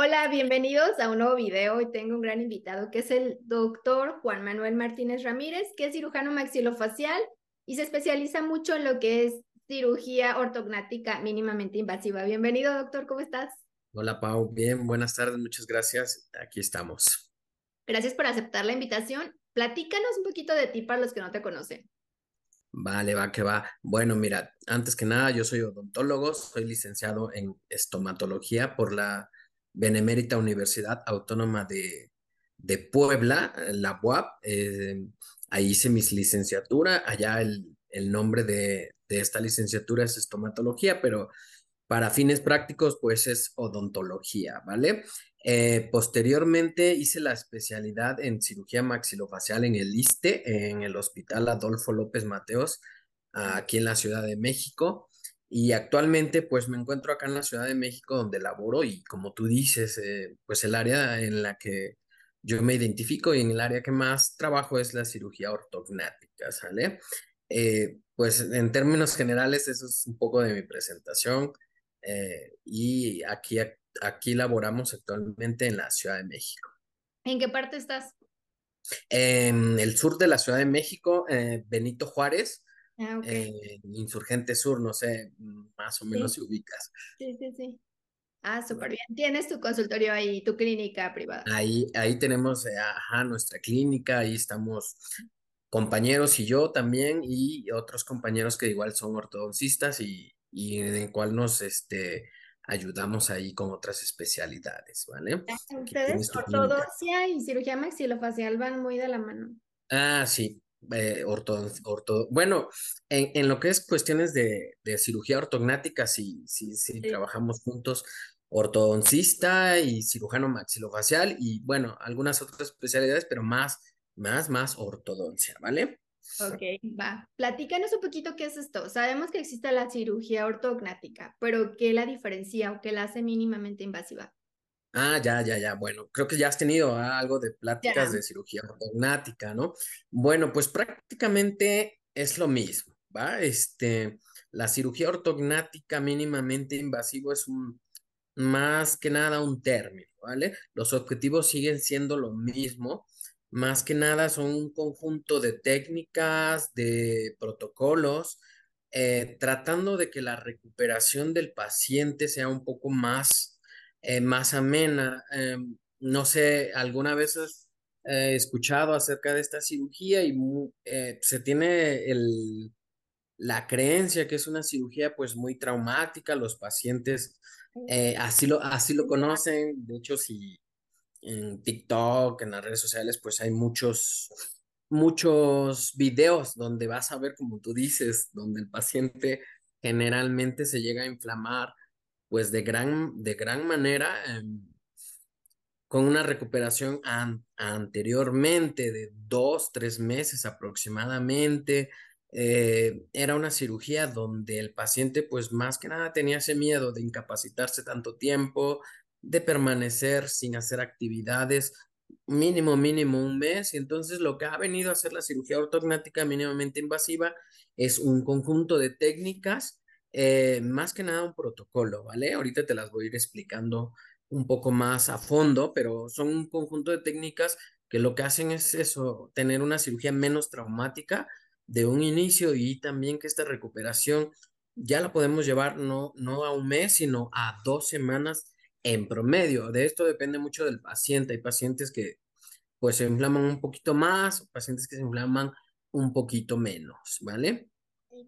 Hola, bienvenidos a un nuevo video. Hoy tengo un gran invitado que es el doctor Juan Manuel Martínez Ramírez, que es cirujano maxilofacial y se especializa mucho en lo que es cirugía ortognática mínimamente invasiva. Bienvenido, doctor, ¿cómo estás? Hola, Pau. Bien, buenas tardes, muchas gracias. Aquí estamos. Gracias por aceptar la invitación. Platícanos un poquito de ti para los que no te conocen. Vale, va que va. Bueno, mira, antes que nada, yo soy odontólogo, soy licenciado en estomatología por la Benemérita Universidad Autónoma de, de Puebla, la UAP. Eh, ahí hice mis licenciatura. Allá el, el nombre de, de, esta licenciatura es estomatología, pero para fines prácticos, pues es odontología, ¿vale? Eh, posteriormente hice la especialidad en cirugía maxilofacial en el ISTE, en el Hospital Adolfo López Mateos, aquí en la Ciudad de México. Y actualmente pues me encuentro acá en la Ciudad de México donde laboro y como tú dices, eh, pues el área en la que yo me identifico y en el área que más trabajo es la cirugía ortognática, ¿sale? Eh, pues en términos generales eso es un poco de mi presentación eh, y aquí, aquí laboramos actualmente en la Ciudad de México. ¿En qué parte estás? En el sur de la Ciudad de México, Benito Juárez, Ah, eh, Insurgente Sur, no sé, más o menos si ubicas. Sí, sí, sí. Ah, súper bien. Tienes tu consultorio ahí, tu clínica privada. Ahí, ahí tenemos, eh, ajá, nuestra clínica, ahí estamos compañeros y yo también, y otros compañeros que igual son ortodoncistas y, y en el cual nos este, ayudamos ahí con otras especialidades, ¿vale? Ah, ustedes, ortodoncia y cirugía maxilofacial van muy de la mano. Ah, sí, eh, orto, orto, bueno, en, en, lo que es cuestiones de, de cirugía ortognática, sí, sí, sí, trabajamos juntos, ortodoncista y cirujano maxilofacial y bueno, algunas otras especialidades, pero más, más, más ortodoncia, ¿vale? Ok, va. Platícanos un poquito qué es esto. Sabemos que existe la cirugía ortognática, pero ¿qué la diferencia o qué la hace mínimamente invasiva? Ah, ya, ya, ya. Bueno, creo que ya has tenido ah, algo de pláticas de cirugía ortognática, ¿no? Bueno, pues prácticamente es lo mismo, ¿va? Este, la cirugía ortognática mínimamente invasivo es un, más que nada un término, ¿vale? Los objetivos siguen siendo lo mismo, más que nada son un conjunto de técnicas, de protocolos, eh, tratando de que la recuperación del paciente sea un poco más eh, más amena. Em, no sé, alguna vez has eh, escuchado acerca de esta cirugía y eh, se tiene el, la creencia que es una cirugía pues muy traumática, los pacientes así, lo, así lo conocen, de hecho si en TikTok, en las redes sociales pues hay muchos muchos videos donde vas a ver como tú dices, donde el paciente generalmente se llega a inflamar pues de gran, de gran manera, em, con una recuperación anteriormente de dos, tres meses aproximadamente. Eh, era una cirugía donde el paciente pues más que nada tenía ese miedo de incapacitarse tanto tiempo, de permanecer sin hacer actividades mínimo, mínimo un mes. Y entonces lo que ha venido a hacer la cirugía ortognática mínimamente invasiva es un conjunto de técnicas eh, más que nada un protocolo, ¿vale? Ahorita te las voy a ir explicando un poco más a fondo, pero son un conjunto de técnicas que lo que hacen es eso, tener una cirugía menos traumática de un inicio y también que esta recuperación ya la podemos llevar no, no a un mes, sino a dos semanas en promedio. De esto depende mucho del paciente. Hay pacientes que pues se inflaman un poquito más, pacientes que se inflaman un poquito menos, ¿vale?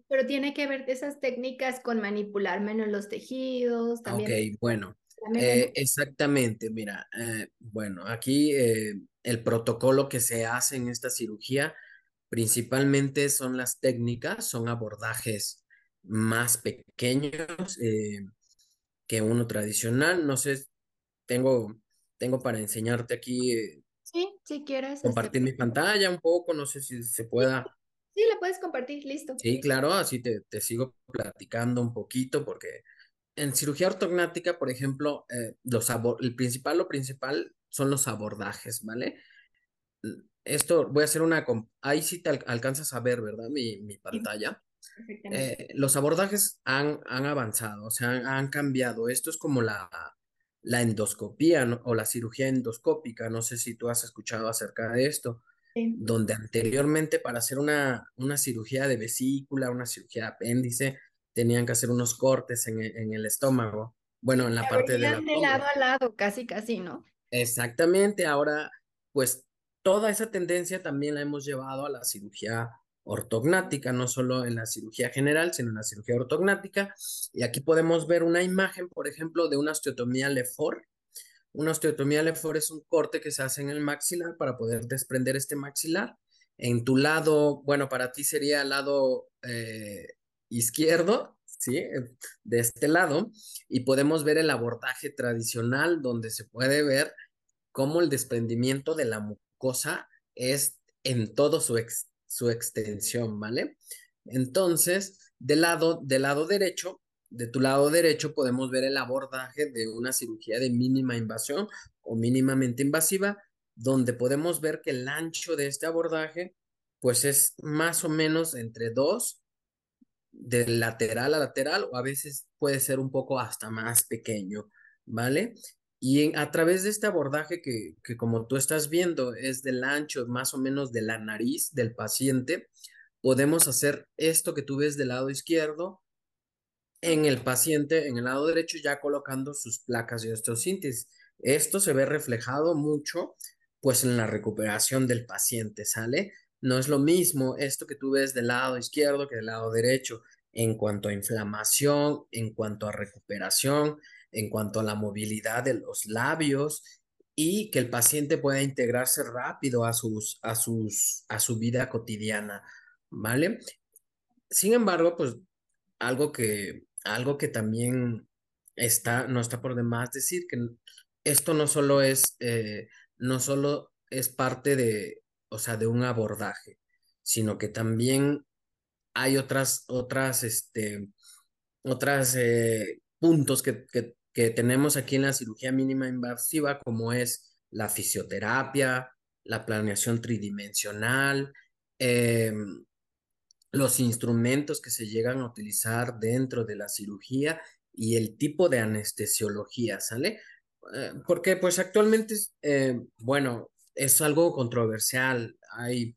Pero tiene que ver esas técnicas con manipular menos los tejidos, también. Ok, bueno, eh, exactamente, mira, eh, bueno, aquí eh, el protocolo que se hace en esta cirugía principalmente son las técnicas, son abordajes más pequeños que uno tradicional. No sé, tengo, tengo para enseñarte aquí. sí, si quieres. Este, compartir mi pantalla un poco, no sé si se pueda. Sí, la puedes compartir, listo. Sí, claro, así te, te sigo platicando un poquito porque en cirugía ortognática, por ejemplo, eh, los el principal, lo principal son los abordajes, ¿vale? Esto voy a hacer una, ahí sí te alcanzas a ver, ¿verdad? Mi, mi pantalla. Eh, los abordajes han, han avanzado, o sea, han, han, cambiado. Esto es como la, la endoscopía o la cirugía endoscópica. No sé si tú has escuchado acerca de esto, donde anteriormente para hacer una, una cirugía de vesícula, una cirugía de apéndice, tenían que hacer unos cortes en, en el estómago. Bueno, en la, parte de la... De lado a lado, casi, casi, ¿no? Exactamente. Ahora, pues toda esa tendencia también la hemos llevado a la cirugía ortognática, no solo en la cirugía general, sino en la cirugía ortognática. Y aquí podemos ver una imagen, por ejemplo, de una osteotomía Lefort. Una osteotomía Lefort es un corte que se hace en el maxilar para poder desprender este maxilar. En tu lado, bueno, para ti sería el lado eh, izquierdo, ¿sí? De este lado. Y podemos ver el abordaje tradicional donde se puede ver cómo el desprendimiento de la mucosa es en todo su, ex su extensión, ¿vale? Entonces, del lado, del lado derecho, de tu lado derecho podemos ver el abordaje de una cirugía de mínima invasión o mínimamente invasiva, donde podemos ver que el ancho de este abordaje, pues es más o menos entre dos, de lateral a lateral, o a veces puede ser un poco hasta más pequeño, ¿vale? Y a través de este abordaje que, que, como tú estás viendo es del ancho más o menos de la nariz del paciente, podemos hacer esto que tú ves del lado izquierdo en el paciente, en el lado derecho ya colocando sus placas de osteosíntesis. Esto se ve reflejado mucho pues en la recuperación del paciente, ¿sale? No es lo mismo esto que tú ves del lado izquierdo que del lado derecho en cuanto a inflamación, en cuanto a recuperación, en cuanto a la movilidad de los labios y que el paciente pueda integrarse rápido a, sus, a, sus, a su vida cotidiana, ¿vale? Sin embargo, pues algo que, algo que también está, no está por demás decir que esto no solo es, eh, no solo es parte de, o sea, de un abordaje, sino que también hay otras, otras, este, otras eh, puntos que, que, que tenemos aquí en la cirugía mínima invasiva, como es la fisioterapia, la planeación tridimensional, em, los instrumentos que se llegan a utilizar dentro de la cirugía y el tipo de anestesiología, ¿sale? Eh, porque pues actualmente, eh, bueno, es algo controversial, hay,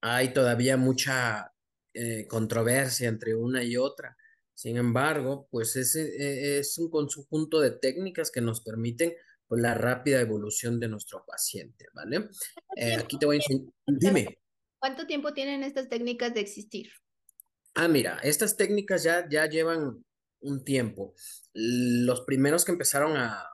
hay todavía mucha eh, controversia entre una y otra. Sin embargo, pues ese e, es un conjunto de técnicas que nos permiten pues, la rápida evolución de nuestro paciente, ¿vale? Eh, aquí te voy a enseñar. Dime. ¿Cuánto tiempo tienen estas técnicas de existir? Ah, mira, estas técnicas ya, ya llevan un tiempo. Los primeros que empezaron a,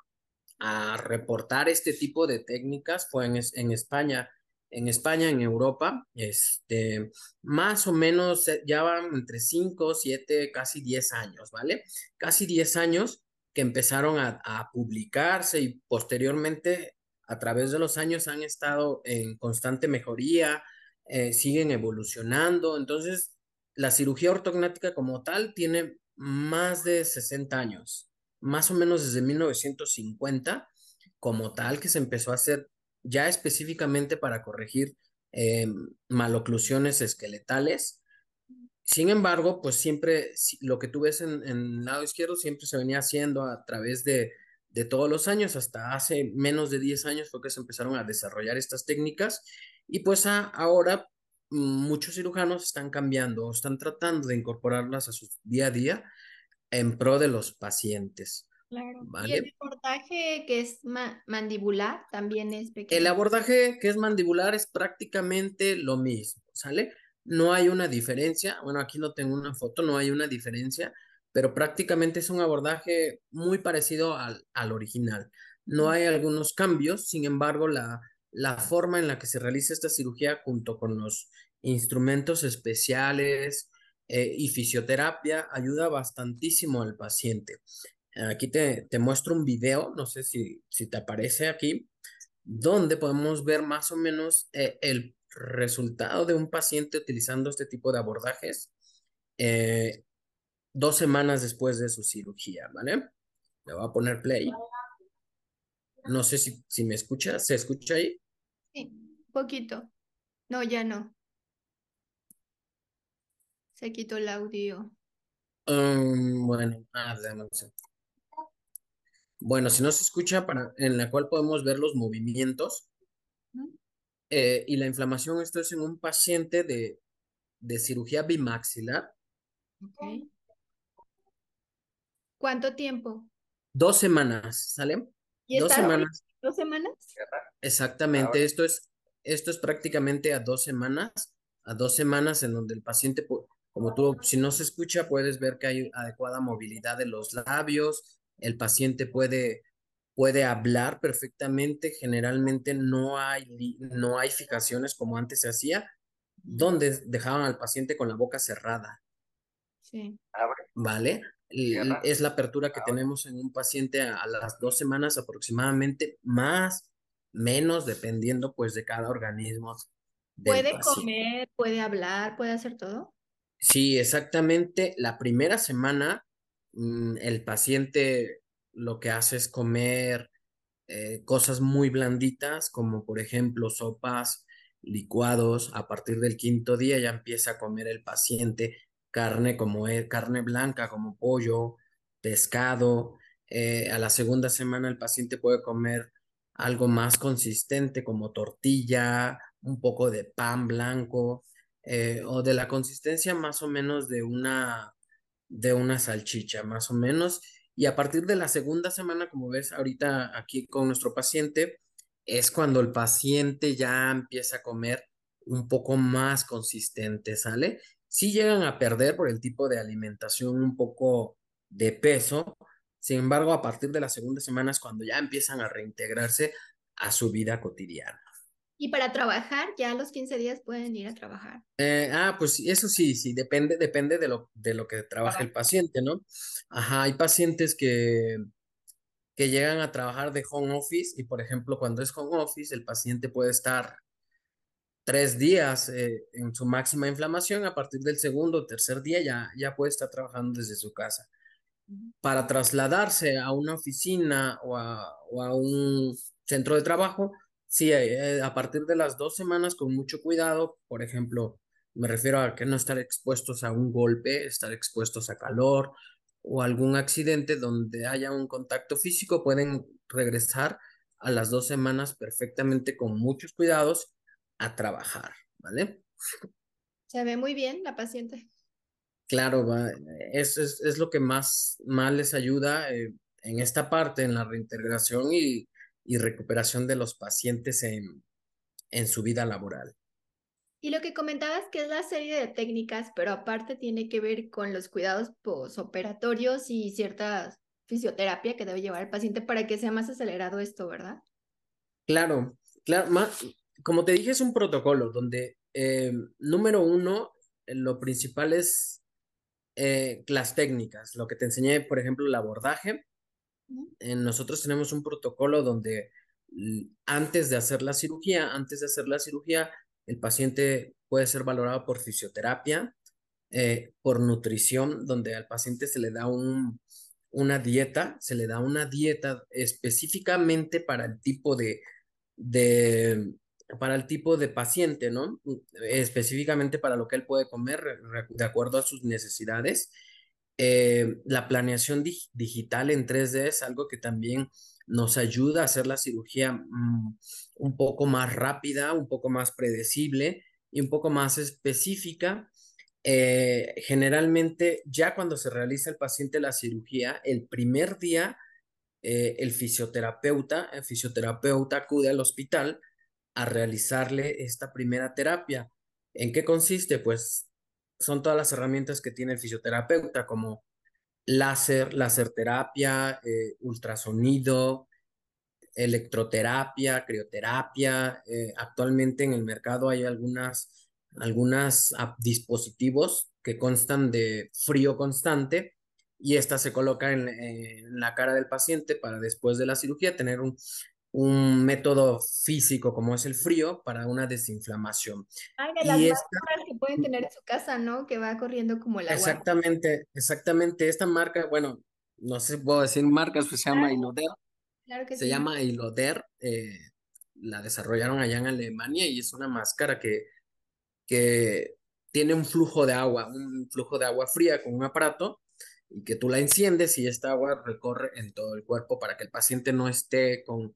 a reportar este tipo de técnicas fue en, en España en España, en Europa, este, más o menos ya van entre 5, 7, casi 10 años, ¿vale? Casi 10 años que empezaron a, publicarse y posteriormente a través de los años han estado en constante mejoría, eh, siguen evolucionando. Entonces, la cirugía ortognática como tal tiene más de 60 años, más o menos desde 1950 como tal que se empezó a hacer ya específicamente para corregir eh, maloclusiones esqueletales. Sin embargo, pues siempre lo que tú ves en, el lado izquierdo siempre se venía haciendo a través de, de todos los años, hasta hace menos de 10 años fue que se empezaron a desarrollar estas técnicas y pues ahora muchos cirujanos están cambiando o están tratando de incorporarlas a su día a día en pro de los pacientes. Claro. Y el abordaje que es mandibular también es pequeño. El abordaje que es mandibular es prácticamente lo mismo, ¿sale? No hay una diferencia. Bueno, aquí no tengo una foto, no hay una diferencia, pero prácticamente es un abordaje muy parecido al, al original. No hay algunos cambios, sin embargo, la, la forma en la que se realiza esta cirugía junto con los instrumentos especiales eh, y fisioterapia ayuda bastantísimo al paciente. Aquí te, te muestro un video, no sé si, si te aparece aquí, donde podemos ver más o menos eh, el resultado de un paciente utilizando este tipo de abordajes eh, dos semanas después de su cirugía, ¿vale? Le voy a poner play. No sé si, si me escucha, ¿se escucha ahí? Sí, poquito. No, ya no. Se quitó el audio. Um, bueno, ah, Bueno, si no se escucha, para, en la cual podemos ver los movimientos. Eh, y la inflamación, esto es en un paciente de, de cirugía bimaxilar. ¿Cuánto tiempo? Dos semanas, ¿sale? Dos semanas. ¿Dos semanas? Exactamente, esto es, esto es prácticamente a dos semanas, a dos semanas en donde el paciente, como tú, si no se escucha, puedes ver que hay adecuada movilidad de los labios, el paciente puede, puede hablar perfectamente, generalmente no hay, no hay fijaciones como antes se hacía, donde dejaban al paciente con la boca cerrada. Sí. ¿Vale? Es la apertura que tenemos en un paciente a, las dos semanas aproximadamente, más, menos, dependiendo pues de cada organismo. ¿Puede comer, puede hablar, puede hacer todo? Sí, exactamente. La primera semana mm, el paciente lo que hace es comer eh, cosas muy blanditas, como por ejemplo sopas, licuados. A partir del quinto día ya empieza a comer el paciente carne como es, carne blanca como pollo, pescado. Eh, a la segunda semana el paciente puede comer algo más consistente como tortilla, un poco de pan blanco eh, o de la consistencia más o menos de una, de una salchicha, más o menos. Y a partir de la segunda semana, como ves ahorita aquí con nuestro paciente, es cuando el paciente ya empieza a comer un poco más consistente, ¿sale? Sí llegan a perder por el tipo de alimentación un poco de peso. Sin embargo, a partir de las segunda semana es cuando ya empiezan a reintegrarse a su vida cotidiana. Y para trabajar, ya a los 15 días pueden ir a trabajar. Eh, ah, pues eso sí, sí, depende, depende de lo, de lo que trabaje el paciente, ¿no? Ajá, hay pacientes que, que llegan a trabajar de home office y, por ejemplo, cuando es home office, el paciente puede estar tres días eh, en su máxima inflamación, a partir del segundo o tercer día ya, ya puede estar trabajando desde su casa. Para trasladarse a una oficina o a, un centro de trabajo, sí, eh, a partir de las dos semanas con mucho cuidado, por ejemplo, me refiero a que no estar expuestos a un golpe, estar expuestos a calor o algún accidente donde haya un contacto físico, pueden regresar a las dos semanas perfectamente con muchos cuidados a trabajar, ¿vale? Se ve muy bien la paciente. Claro, va, es, es, lo que más, más les ayuda eh, en esta parte, en la reintegración y, y recuperación de los pacientes en, en su vida laboral. Y lo que comentabas que es la serie de técnicas, pero aparte tiene que ver con los cuidados posoperatorios y cierta fisioterapia que debe llevar el paciente para que sea más acelerado esto, ¿verdad? Claro, claro, más, como te dije, es un protocolo donde, eh, número uno, lo principal es eh, las técnicas, lo que te enseñé, por ejemplo, el abordaje. nosotros tenemos un protocolo donde antes de hacer la cirugía, antes de hacer la cirugía, el paciente puede ser valorado por fisioterapia, eh, por nutrición, donde al paciente se le da un, una dieta, se le da una dieta específicamente para el tipo de, de, para el tipo de paciente, ¿no? Específicamente para lo que él puede comer de acuerdo a sus necesidades. Eh, la planeación digital en 3D es algo que también nos ayuda a hacer la cirugía mm, un poco más rápida, un poco más predecible y un poco más específica. Eh, generalmente, ya cuando se realiza el paciente la cirugía, el primer día, eh, el fisioterapeuta, el fisioterapeuta acude al hospital a realizarle esta primera terapia. ¿En qué consiste? Pues son todas las herramientas que tiene el fisioterapeuta, como láser, láser terapia, eh, ultrasonido, electroterapia, crioterapia. Eh, actualmente en el mercado hay algunas, algunas dispositivos que constan de frío constante y esta se coloca en, en, la cara del paciente para después de la cirugía tener un, un método físico como es el frío para una desinflamación. Ay, de las y que pueden tener en su casa, ¿no? Que va corriendo como el agua. Exactamente, exactamente. Esta marca, bueno, no sé si puedo decir marcas, pues se llama Iloder. Claro que se llama Iloder. Eh, la desarrollaron allá en Alemania y es una máscara que, que tiene un flujo de agua, un flujo de agua fría con un aparato y que tú la enciendes y esta agua recorre en todo el cuerpo para que el paciente no esté con,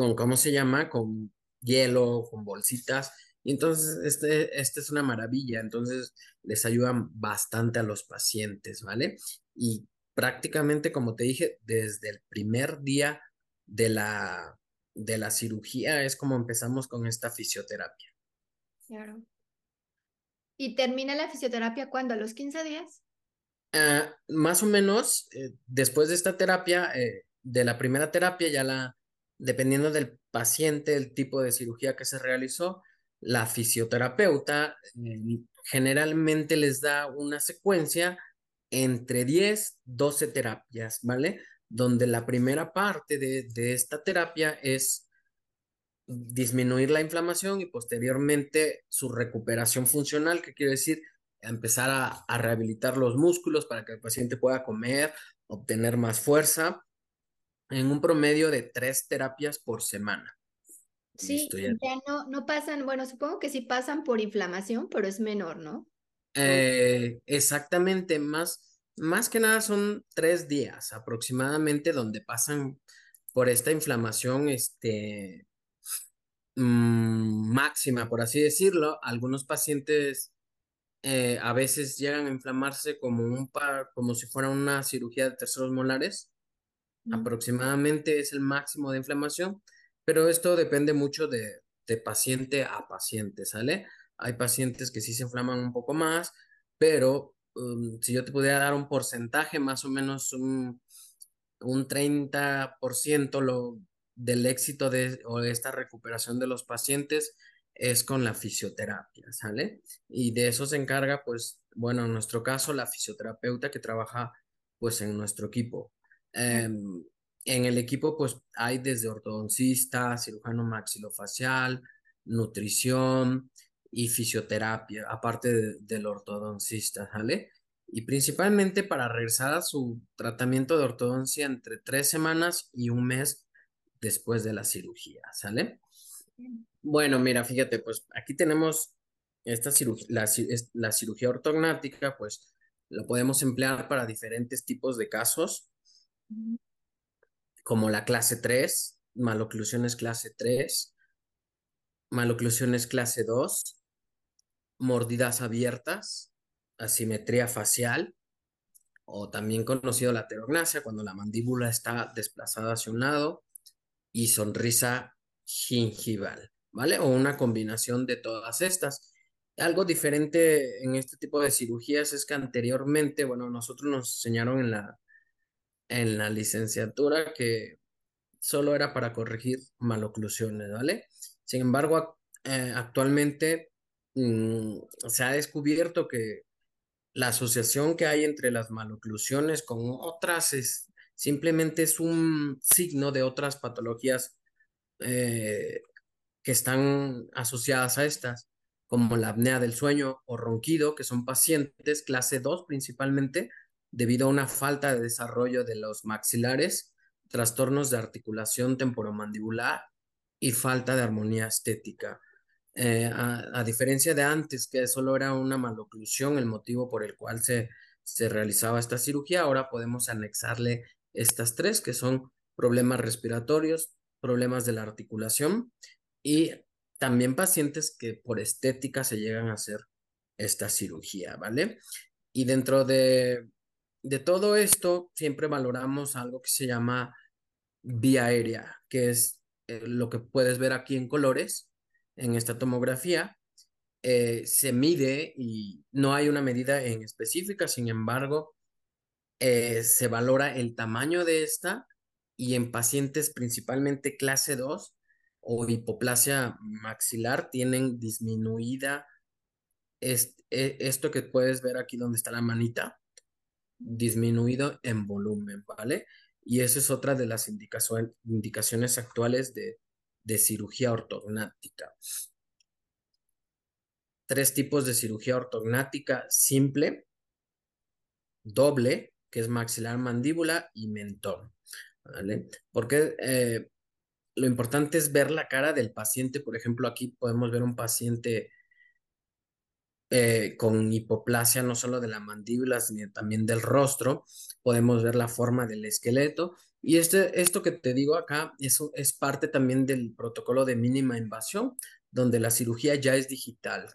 con ¿cómo se llama? Con hielo, con bolsitas. Y entonces, este, este es una maravilla. Entonces, les ayudan bastante a los pacientes, ¿vale? Y prácticamente, como te dije, desde el primer día de la, de la cirugía es como empezamos con esta fisioterapia. Claro. ¿Y termina la fisioterapia cuándo? ¿A los 15 días? Ah, más o menos, eh, después de esta terapia, eh, de la primera terapia, ya la, dependiendo del paciente, el tipo de cirugía que se realizó, la fisioterapeuta eh, generalmente les da una secuencia entre 10, 12 terapias, ¿vale? Donde la primera parte de, de esta terapia es disminuir la inflamación y posteriormente su recuperación funcional, que quiere decir empezar a, rehabilitar los músculos para que el paciente pueda comer, obtener más fuerza, en un promedio de tres terapias por semana. Sí, ya. no, no pasan, bueno, supongo que sí pasan por inflamación, pero es menor, ¿no? Eh, exactamente, más, más que nada son tres días aproximadamente donde pasan por esta inflamación este, mm, máxima, por así decirlo. Algunos pacientes eh, a veces llegan a inflamarse como un par, como si fuera una cirugía de terceros molares. Aproximadamente es el máximo de inflamación, pero esto depende mucho de, de paciente a paciente, ¿sale? Hay pacientes que sí se inflaman un poco más, pero um, si yo te pudiera dar un porcentaje, más o menos un, un 30% lo, del éxito de o esta recuperación de los pacientes es con la fisioterapia, ¿sale? Y de eso se encarga, pues, bueno, en nuestro caso, la fisioterapeuta que trabaja, pues, en nuestro equipo. Em, en el equipo, pues, hay desde ortodoncista, cirujano maxilofacial, nutrición y fisioterapia, aparte del ortodoncista, ¿sale? Y principalmente para regresar a su tratamiento de ortodoncia entre tres semanas y un mes después de la cirugía, ¿sale? Bueno, mira, fíjate, pues aquí tenemos esta cirugía, la, cirugía ortognática, pues lo podemos emplear para diferentes tipos de casos, como la clase 3, maloclusiones clase 3, maloclusiones clase 2, mordidas abiertas, asimetría facial, o también conocido la pterognasia, cuando la mandíbula está desplazada hacia un lado, y sonrisa gingival. ¿vale? O una combinación de todas estas. Algo diferente en este tipo de cirugías es que anteriormente, bueno, nosotros nos enseñaron en la, en la licenciatura que solo era para corregir maloclusiones, ¿vale? Sin embargo, eh, actualmente mm, se ha descubierto que la asociación que hay entre las maloclusiones con otras es simplemente es un signo de otras patologías eh, que están asociadas a estas, como la apnea del sueño o ronquido, que son pacientes clase 2 principalmente, debido a una falta de desarrollo de los maxilares, trastornos de articulación temporomandibular y falta de armonía estética. Eh, a, diferencia de antes, que solo era una maloclusión el motivo por el cual se, se realizaba esta cirugía, ahora podemos anexarle estas tres, que son problemas respiratorios, problemas de la articulación y también pacientes que por estética se llegan a hacer esta cirugía, ¿vale? Y dentro de, de todo esto, siempre valoramos algo que se llama vía aérea, que es eh, lo que puedes ver aquí en colores en esta tomografía. Eh, se mide y no hay una medida en específica, sin embargo, eh, se valora el tamaño de esta y en pacientes principalmente clase 2 o hipoplasia maxilar tienen disminuida e, esto que puedes ver aquí donde está la manita, disminuido en volumen, ¿vale? Y esa es otra de las indicaciones actuales de, de cirugía ortognática. Tres tipos de cirugía ortognática simple, doble, que es maxilar mandíbula y mentón. ¿Vale? Porque eh, lo importante es ver la cara del paciente. Por ejemplo, aquí podemos ver un paciente eh, con hipoplasia no solo de la mandíbula, sino también del rostro. Podemos ver la forma del esqueleto. Y este, esto que te digo acá es, es parte también del protocolo de mínima invasión, donde la cirugía ya es digital.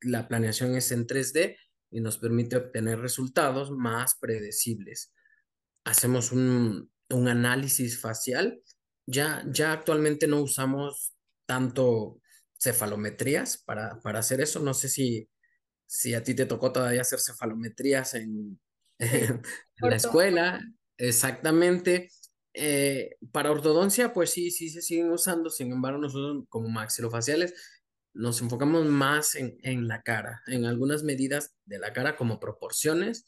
La planeación es en 3D y nos permite obtener resultados más predecibles. Hacemos un, un análisis facial. Ya, ya actualmente no usamos tanto cefalometrías para, para hacer eso. No sé si, si a ti te tocó todavía hacer cefalometrías en, en la escuela. Exactamente. Eh, para ortodoncia, pues sí, sí se siguen usando. Sin embargo, nosotros como maxilofaciales nos enfocamos más en, en la cara, en algunas medidas de la cara como proporciones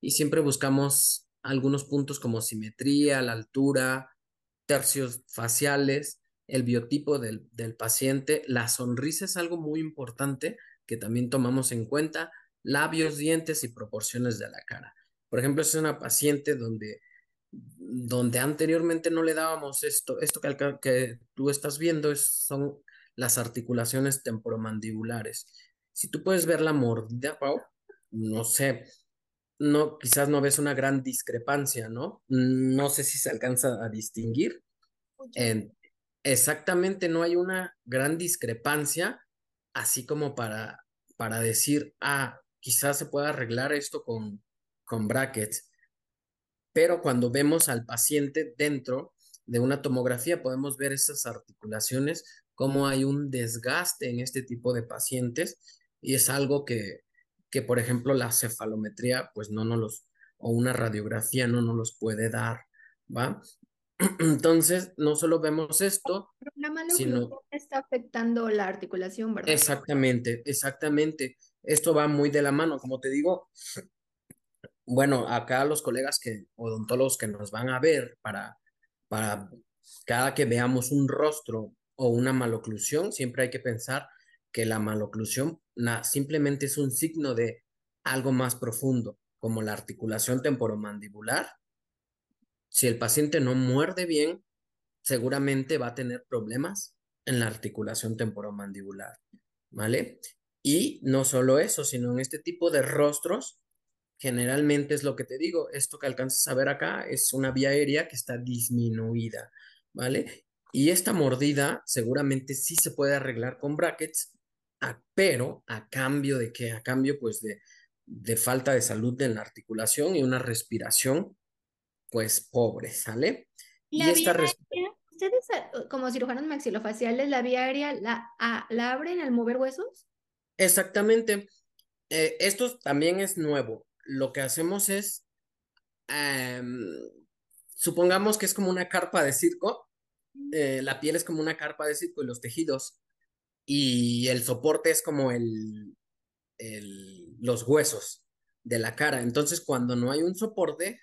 y siempre buscamos algunos puntos como simetría, la altura, tercios faciales el biotipo del, del paciente. La sonrisa es algo muy importante que también tomamos en cuenta, labios, dientes y proporciones de la cara. Por ejemplo, es una paciente donde, donde anteriormente no le dábamos esto, esto que, que tú estás viendo es, son las articulaciones temporomandibulares. Si tú puedes ver la mordida, Pau, no sé, no, quizás no ves una gran discrepancia, ¿no? No sé si se alcanza a distinguir. Exactamente no hay una gran discrepancia, así como para, para decir, ah, quizás se pueda arreglar esto con, con brackets. Pero cuando vemos al paciente dentro de una tomografía, podemos ver esas articulaciones, cómo hay un desgaste en este tipo de pacientes y es algo que, que por ejemplo, la cefalometría, pues no nos los, o una radiografía no nos los puede dar, ¿va? Entonces, no solo vemos esto, sino... está afectando la articulación, ¿verdad? Exactamente, exactamente. Esto va muy de la mano, como te digo. Bueno, acá los colegas que, odontólogos que nos van a ver para, para cada que veamos un rostro o una maloclusión, siempre hay que pensar que la maloclusión simplemente es un signo de algo más profundo, como la articulación temporomandibular si el paciente no muerde bien, seguramente va a tener problemas en la articulación temporomandibular, ¿vale? Y no solo eso, sino en este tipo de rostros, generalmente es lo que te digo, esto que alcanzas a ver acá es una vía aérea que está disminuida, ¿vale? Y esta mordida seguramente sí se puede arreglar con brackets, pero a cambio de qué? A cambio pues de, de falta de salud en la articulación y una respiración pues pobre, ¿sale? y esta ustedes como cirujanos maxilofaciales, ¿la vía aérea la, la abren al mover huesos? Exactamente. Eh, esto también es nuevo. Lo que hacemos es, em, supongamos que es como una carpa de circo, eh, la piel es como una carpa de circo y los tejidos, y el soporte es como el, el, los huesos de la cara. Entonces, cuando no hay un soporte,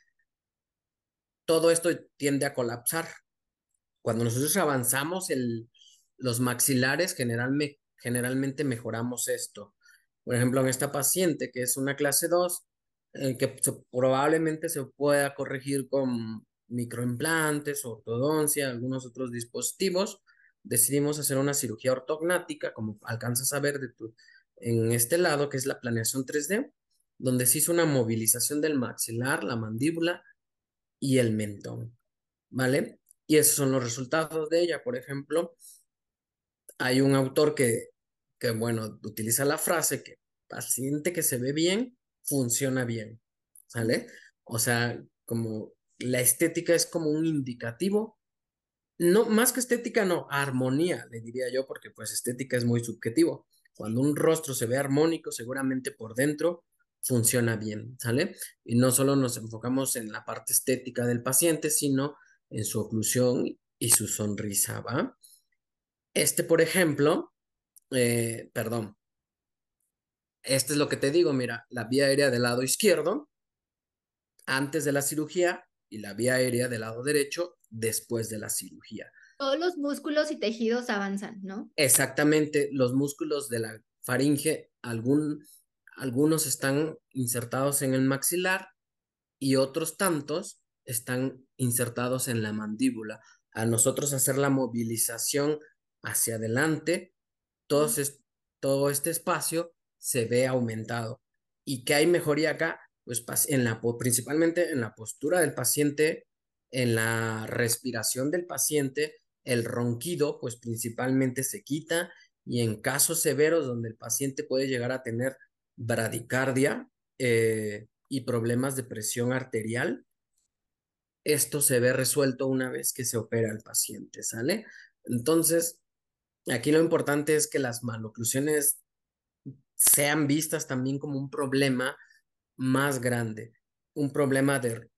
todo esto tiende a colapsar. Cuando nosotros avanzamos el, los maxilares, generalmente mejoramos esto. Por ejemplo, en esta paciente que es una clase 2, eh, que probablemente se pueda corregir con microimplantes, ortodoncia, algunos otros dispositivos, decidimos hacer una cirugía ortognática, como alcanzas a ver en este lado, que es la planeación 3D, donde se hizo una movilización del maxilar, la mandíbula, y el mentón, ¿vale? Y esos son los resultados de ella. Por ejemplo, hay un autor que, que bueno, utiliza la frase que paciente que se ve bien, funciona bien, ¿sale? O sea, como la estética es como un indicativo, no, más que estética, no, armonía, le diría yo, porque pues estética es muy subjetivo. Cuando un rostro se ve armónico, seguramente por dentro funciona bien, ¿sale? Y no solo nos enfocamos en la parte estética del paciente, sino en su oclusión y su sonrisa, ¿va? Este, por ejemplo, eh, perdón, este es lo que te digo, mira, la vía aérea del lado izquierdo, antes de la cirugía, y la vía aérea del lado derecho, después de la cirugía. Todos los músculos y tejidos avanzan, ¿no? Exactamente, los músculos de la faringe, algún algunos están insertados en el maxilar y otros tantos están insertados en la mandíbula. A nosotros hacer la movilización hacia adelante, todo, todo este espacio se ve aumentado. ¿Y que hay mejoría acá? Pues en la, principalmente en la postura del paciente, en la respiración del paciente, el ronquido, pues principalmente se quita y en casos severos donde el paciente puede llegar a tener bradicardia eh, y problemas de presión arterial, esto se ve resuelto una vez que se opera el paciente, ¿sale? Entonces, aquí lo importante es que las maloclusiones sean vistas también como un problema más grande, un problema de,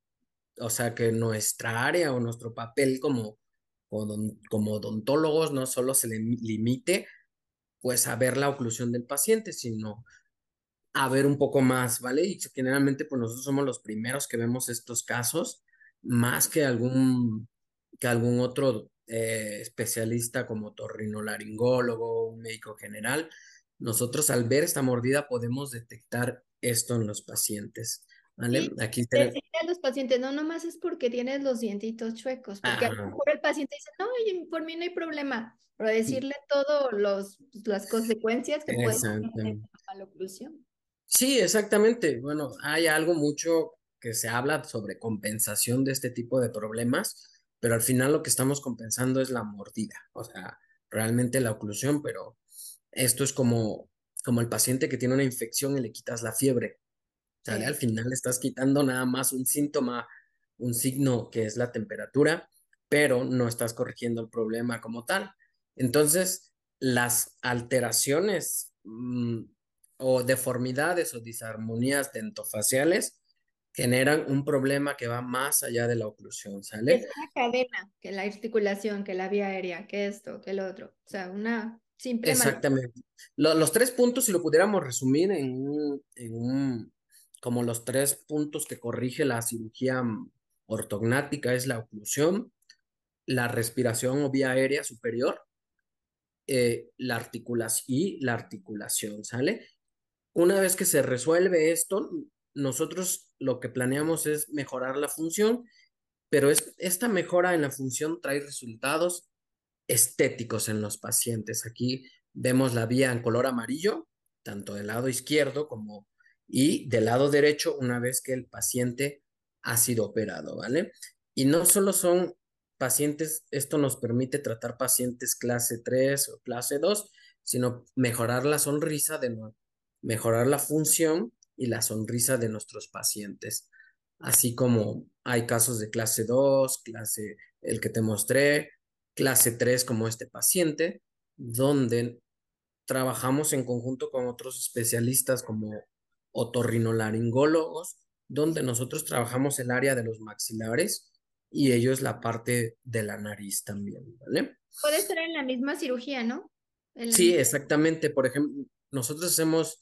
o sea, que nuestra área o nuestro papel como, como odontólogos no solo se le limite pues a ver la oclusión del paciente, sino a ver un poco más, ¿vale? Y generalmente pues nosotros somos los primeros que vemos estos casos, más que algún, que algún otro eh, especialista como torrinolaringólogo, un médico general. Nosotros al ver esta mordida podemos detectar esto en los pacientes. ¿Vale? Aquí tenemos... a los pacientes, no, nomás es porque tienes los dientitos chuecos, porque a lo mejor el paciente dice, no, por mí no hay problema, pero decirle todas las consecuencias que puede tener la oclusión. Sí, exactamente. Bueno, hay algo mucho que se habla sobre compensación de este tipo de problemas, pero al final lo que estamos compensando es la mordida, o sea, realmente la oclusión, pero esto es como, como el paciente que tiene una infección y le quitas la fiebre. ¿sale? Al final estás quitando nada más un síntoma, un signo que es la temperatura, pero no estás corrigiendo el problema como tal. Entonces, las alteraciones mm, o deformidades o disarmonías dentofaciales generan un problema que va más allá de la oclusión, ¿sale? Es una cadena, que la articulación, que la vía aérea, que esto, que el otro. O sea, una simple... Exactamente. los tres puntos, si lo pudiéramos resumir en un, en un, como los tres puntos que corrige la cirugía ortognática, es la oclusión, la respiración o vía aérea superior, eh, la articulación y la articulación, ¿sale? Una vez que se resuelve esto, nosotros lo que planeamos es mejorar la función, pero es, esta mejora en la función trae resultados estéticos en los pacientes. Aquí vemos la vía en color amarillo, tanto del lado izquierdo como y del lado derecho una vez que el paciente ha sido operado, ¿vale? Y no solo son pacientes, esto nos permite tratar pacientes clase 3 o clase 2, sino mejorar la sonrisa, de mejorar la función y la sonrisa de nuestros pacientes. Así como hay casos de clase 2, clase, el que te mostré, clase 3 como este paciente, donde trabajamos en conjunto con otros especialistas como otorrinolaringólogos, donde nosotros trabajamos el área de los maxilares y ellos la parte de la nariz también, ¿vale? Puede ser en la misma cirugía, ¿no? Sí, exactamente. Por ejemplo, nosotros hacemos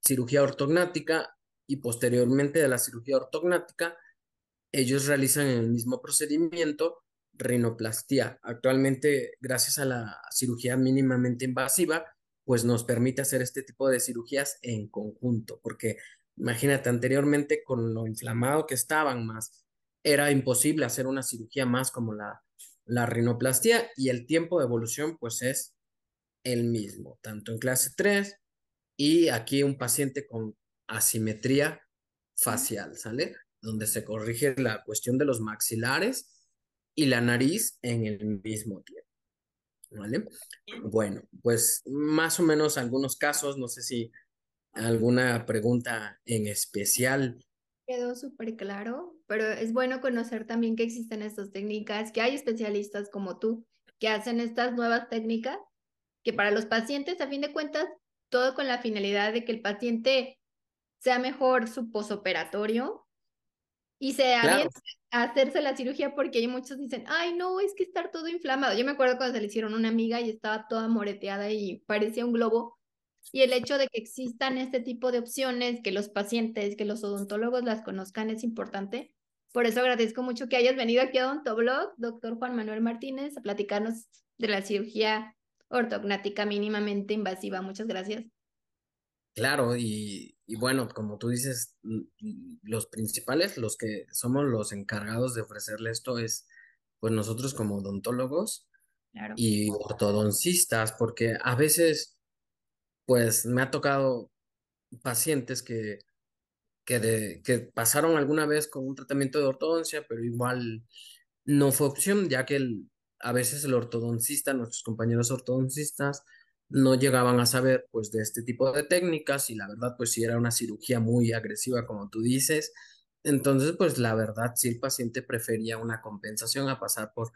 cirugía ortognática y posteriormente de la cirugía ortognática, ellos realizan el mismo procedimiento, rinoplastia. Actualmente, gracias a la cirugía mínimamente invasiva, pues nos permite hacer este tipo de cirugías en conjunto, porque imagínate, anteriormente con lo inflamado que estaban más, era imposible hacer una cirugía más como la, la rinoplastia y el tiempo de evolución pues es el mismo, tanto en clase 3 y aquí un paciente con asimetría facial, ¿sale? Donde se corrige la cuestión de los maxilares y la nariz en el mismo tiempo. ¿Vale? Bueno, pues más o menos algunos casos, no sé si alguna pregunta en especial. Quedó súper claro, pero es bueno conocer también que existen estas técnicas, que hay especialistas como tú que hacen estas nuevas técnicas, que para los pacientes, a fin de cuentas, todo con la finalidad de que el paciente sea mejor su posoperatorio y se a hacerse la cirugía porque hay muchos dicen, ay, no, es que estar todo inflamado. Yo me acuerdo cuando se le hicieron una amiga y estaba toda moreteada y parecía un globo. Y el hecho de que existan este tipo de opciones, que los pacientes, que los odontólogos las conozcan es importante. Por eso agradezco mucho que hayas venido aquí a Odontoblog, doctor Juan Manuel Martínez, a platicarnos de la cirugía ortognática mínimamente invasiva. Muchas gracias. Claro, y, bueno, como tú dices, los principales, los que somos los encargados de ofrecerle esto es, pues nosotros como odontólogos y ortodoncistas, porque a veces, pues me ha tocado pacientes que, que, de, que pasaron alguna vez con un tratamiento de ortodoncia, pero igual no fue opción, ya que a veces el ortodoncista, nuestros compañeros ortodoncistas, no llegaban a saber pues de este tipo de técnicas y la verdad pues si era una cirugía muy agresiva como tú dices, entonces pues la verdad si el paciente prefería una compensación a pasar por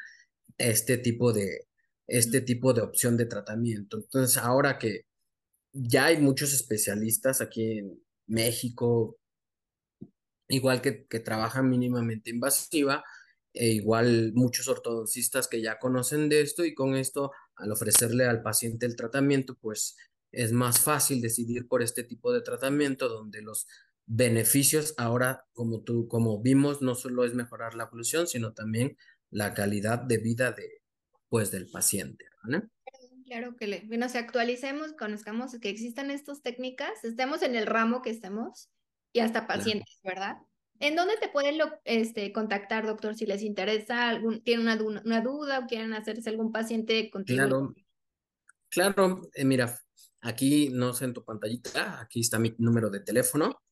este tipo de este tipo de opción de tratamiento. Entonces ahora que ya hay muchos especialistas aquí en México, igual que, que trabajan mínimamente invasiva, e igual muchos ortodoncistas que ya conocen de esto y con esto, al ofrecerle al paciente el tratamiento, pues es más fácil decidir por este tipo de tratamiento donde los beneficios ahora, como tú, como vimos, no solo es mejorar la oclusión, sino también la calidad de vida de, pues, del paciente. Claro que le, bueno, se actualicemos, conozcamos que existan estas técnicas, estemos en el ramo que estemos y hasta pacientes, ¿verdad? ¿En dónde te pueden este, contactar, doctor, si les interesa, algún, tienen una, duda o quieren hacerse algún paciente contigo? Claro, claro, eh, mira, aquí no sé en tu pantallita, aquí está mi número de teléfono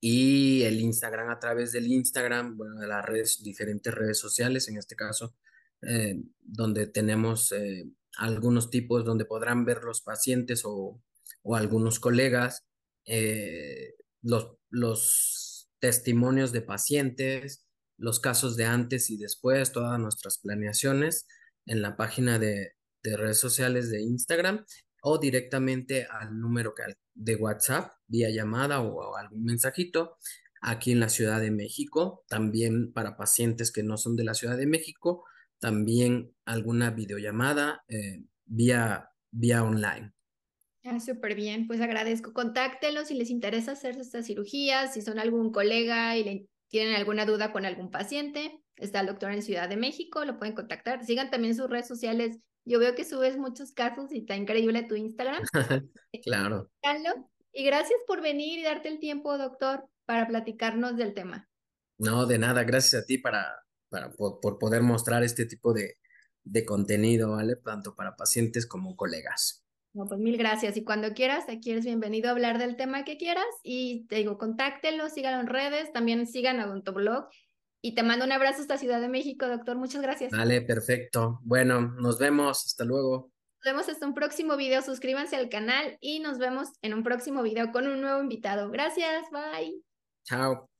y el Instagram a través del Instagram, bueno, de las redes, diferentes redes sociales, en este caso, eh, donde tenemos eh, algunos tipos donde podrán ver los pacientes o, o algunos colegas, los, los testimonios de pacientes, los casos de antes y después, todas nuestras planeaciones en la página de, redes sociales de Instagram o directamente al número de WhatsApp, vía llamada o, algún mensajito aquí en la Ciudad de México, también para pacientes que no son de la Ciudad de México, también alguna videollamada eh, vía, vía online. Ah, súper bien, pues agradezco. Contáctelos si les interesa hacer esta cirugía, si son algún colega y tienen alguna duda con algún paciente. Está el doctor en Ciudad de México, lo pueden contactar. Sigan también sus redes sociales. Yo veo que subes muchos casos y está increíble tu Instagram. claro. Y gracias por venir y darte el tiempo, doctor, para platicarnos del tema. No, de nada, gracias a ti para, para por, por poder mostrar este tipo de, de contenido, ¿vale? Tanto para pacientes como colegas. No, pues mil gracias. Y cuando quieras, aquí eres bienvenido a hablar del tema que quieras. Y te digo, contáctenlo, síganlo en redes, también sigan a Blog. Y te mando un abrazo hasta Ciudad de México, doctor. Muchas gracias. Vale, perfecto. Bueno, nos vemos. Hasta luego. Nos vemos hasta un próximo video. Suscríbanse al canal y nos vemos en un próximo video con un nuevo invitado. Gracias. Bye. Chao.